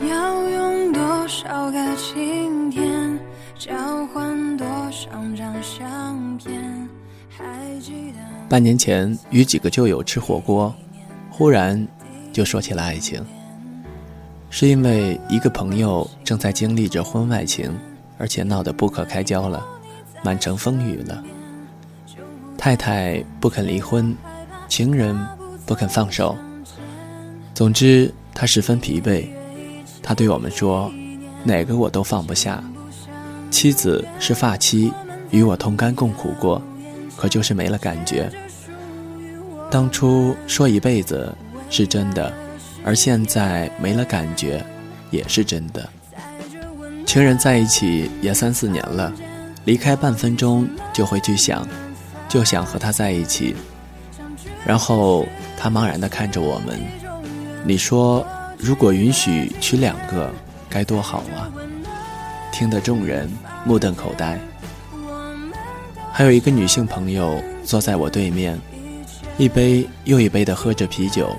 要用多少个晴天，交换多少张相片？还记得半年前与几个旧友吃火锅，忽然就说起了爱情，是因为一个朋友正在经历着婚外情，而且闹得不可开交了，满城风雨了。太太不肯离婚，情人不肯放手，总之他十分疲惫。他对我们说：“哪个我都放不下。妻子是发妻，与我同甘共苦过，可就是没了感觉。当初说一辈子是真的，而现在没了感觉，也是真的。情人在一起也三四年了，离开半分钟就会去想，就想和他在一起。然后他茫然地看着我们，你说？”如果允许娶两个，该多好啊！听得众人目瞪口呆。还有一个女性朋友坐在我对面，一杯又一杯地喝着啤酒。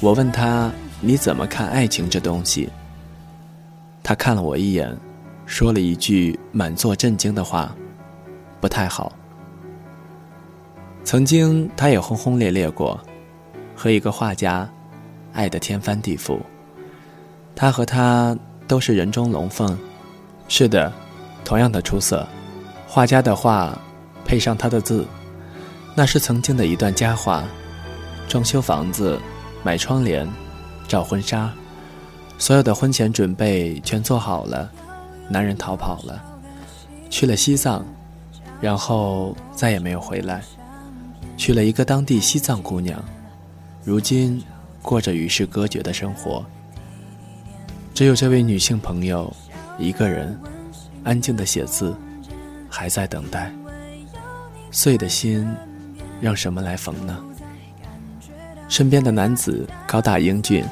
我问她：“你怎么看爱情这东西？”她看了我一眼，说了一句满座震惊的话：“不太好。”曾经，她也轰轰烈烈过，和一个画家。爱得天翻地覆，他和她都是人中龙凤，是的，同样的出色。画家的画，配上他的字，那是曾经的一段佳话。装修房子，买窗帘，照婚纱，所有的婚前准备全做好了，男人逃跑了，去了西藏，然后再也没有回来，娶了一个当地西藏姑娘，如今。过着与世隔绝的生活，只有这位女性朋友一个人安静的写字，还在等待。碎的心，让什么来缝呢？身边的男子高大英俊，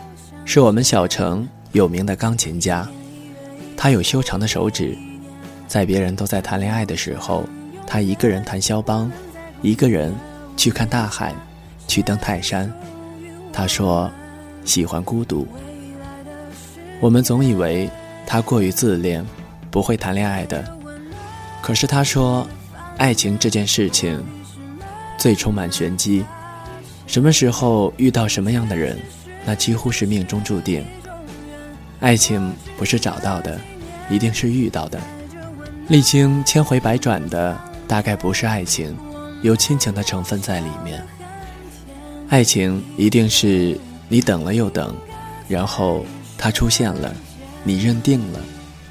是我们小城有名的钢琴家。他有修长的手指，在别人都在谈恋爱的时候，他一个人弹肖邦，一个人去看大海，去登泰山。他说：“喜欢孤独。”我们总以为他过于自恋，不会谈恋爱的。可是他说：“爱情这件事情，最充满玄机。什么时候遇到什么样的人，那几乎是命中注定。爱情不是找到的，一定是遇到的。历经千回百转的，大概不是爱情，有亲情的成分在里面。”爱情一定是你等了又等，然后他出现了，你认定了，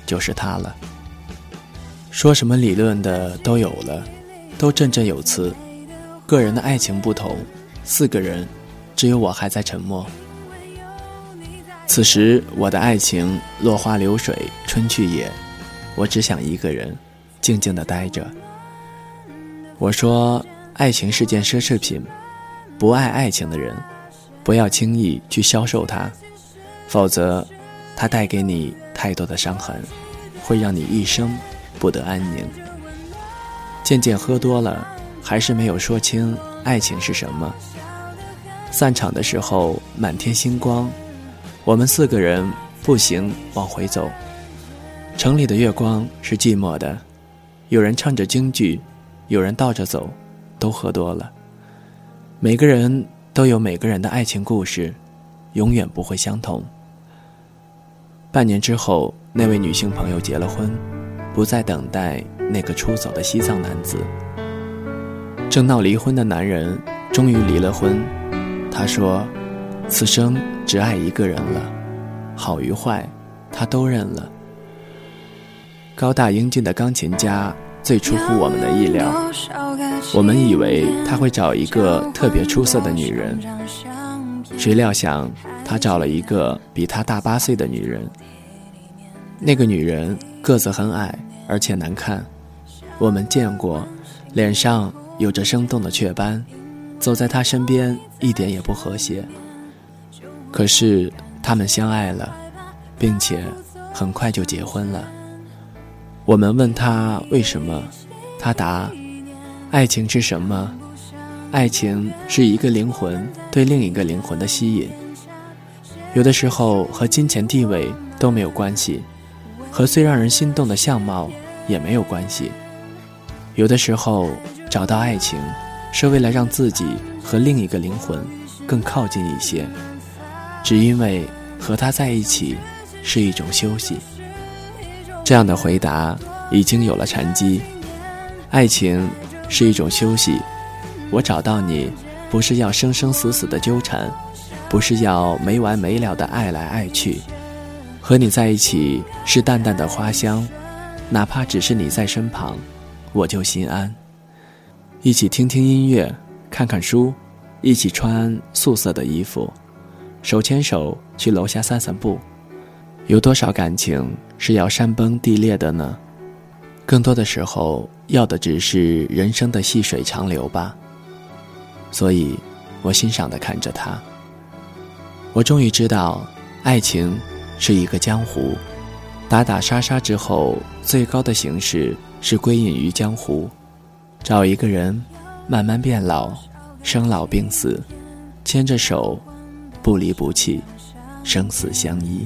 就是他了。说什么理论的都有了，都振振有词。个人的爱情不同，四个人，只有我还在沉默。此时我的爱情落花流水春去也，我只想一个人，静静的待着。我说，爱情是件奢侈品。不爱爱情的人，不要轻易去销售它，否则，它带给你太多的伤痕，会让你一生不得安宁。渐渐喝多了，还是没有说清爱情是什么。散场的时候，满天星光，我们四个人步行往回走。城里的月光是寂寞的，有人唱着京剧，有人倒着走，都喝多了。每个人都有每个人的爱情故事，永远不会相同。半年之后，那位女性朋友结了婚，不再等待那个出走的西藏男子。正闹离婚的男人终于离了婚，他说：“此生只爱一个人了，好与坏，他都认了。”高大英俊的钢琴家。最出乎我们的意料，我们以为他会找一个特别出色的女人，谁料想他找了一个比他大八岁的女人。那个女人个子很矮，而且难看，我们见过，脸上有着生动的雀斑，走在他身边一点也不和谐。可是他们相爱了，并且很快就结婚了。我们问他为什么，他答：“爱情是什么？爱情是一个灵魂对另一个灵魂的吸引。有的时候和金钱地位都没有关系，和最让人心动的相貌也没有关系。有的时候找到爱情，是为了让自己和另一个灵魂更靠近一些，只因为和他在一起是一种休息。这样的回答已经有了禅机。爱情是一种休息，我找到你，不是要生生死死的纠缠，不是要没完没了的爱来爱去，和你在一起是淡淡的花香，哪怕只是你在身旁，我就心安。一起听听音乐，看看书，一起穿素色的衣服，手牵手去楼下散散步。有多少感情是要山崩地裂的呢？更多的时候，要的只是人生的细水长流吧。所以，我欣赏的看着他。我终于知道，爱情是一个江湖，打打杀杀之后，最高的形式是归隐于江湖，找一个人，慢慢变老，生老病死，牵着手，不离不弃，生死相依。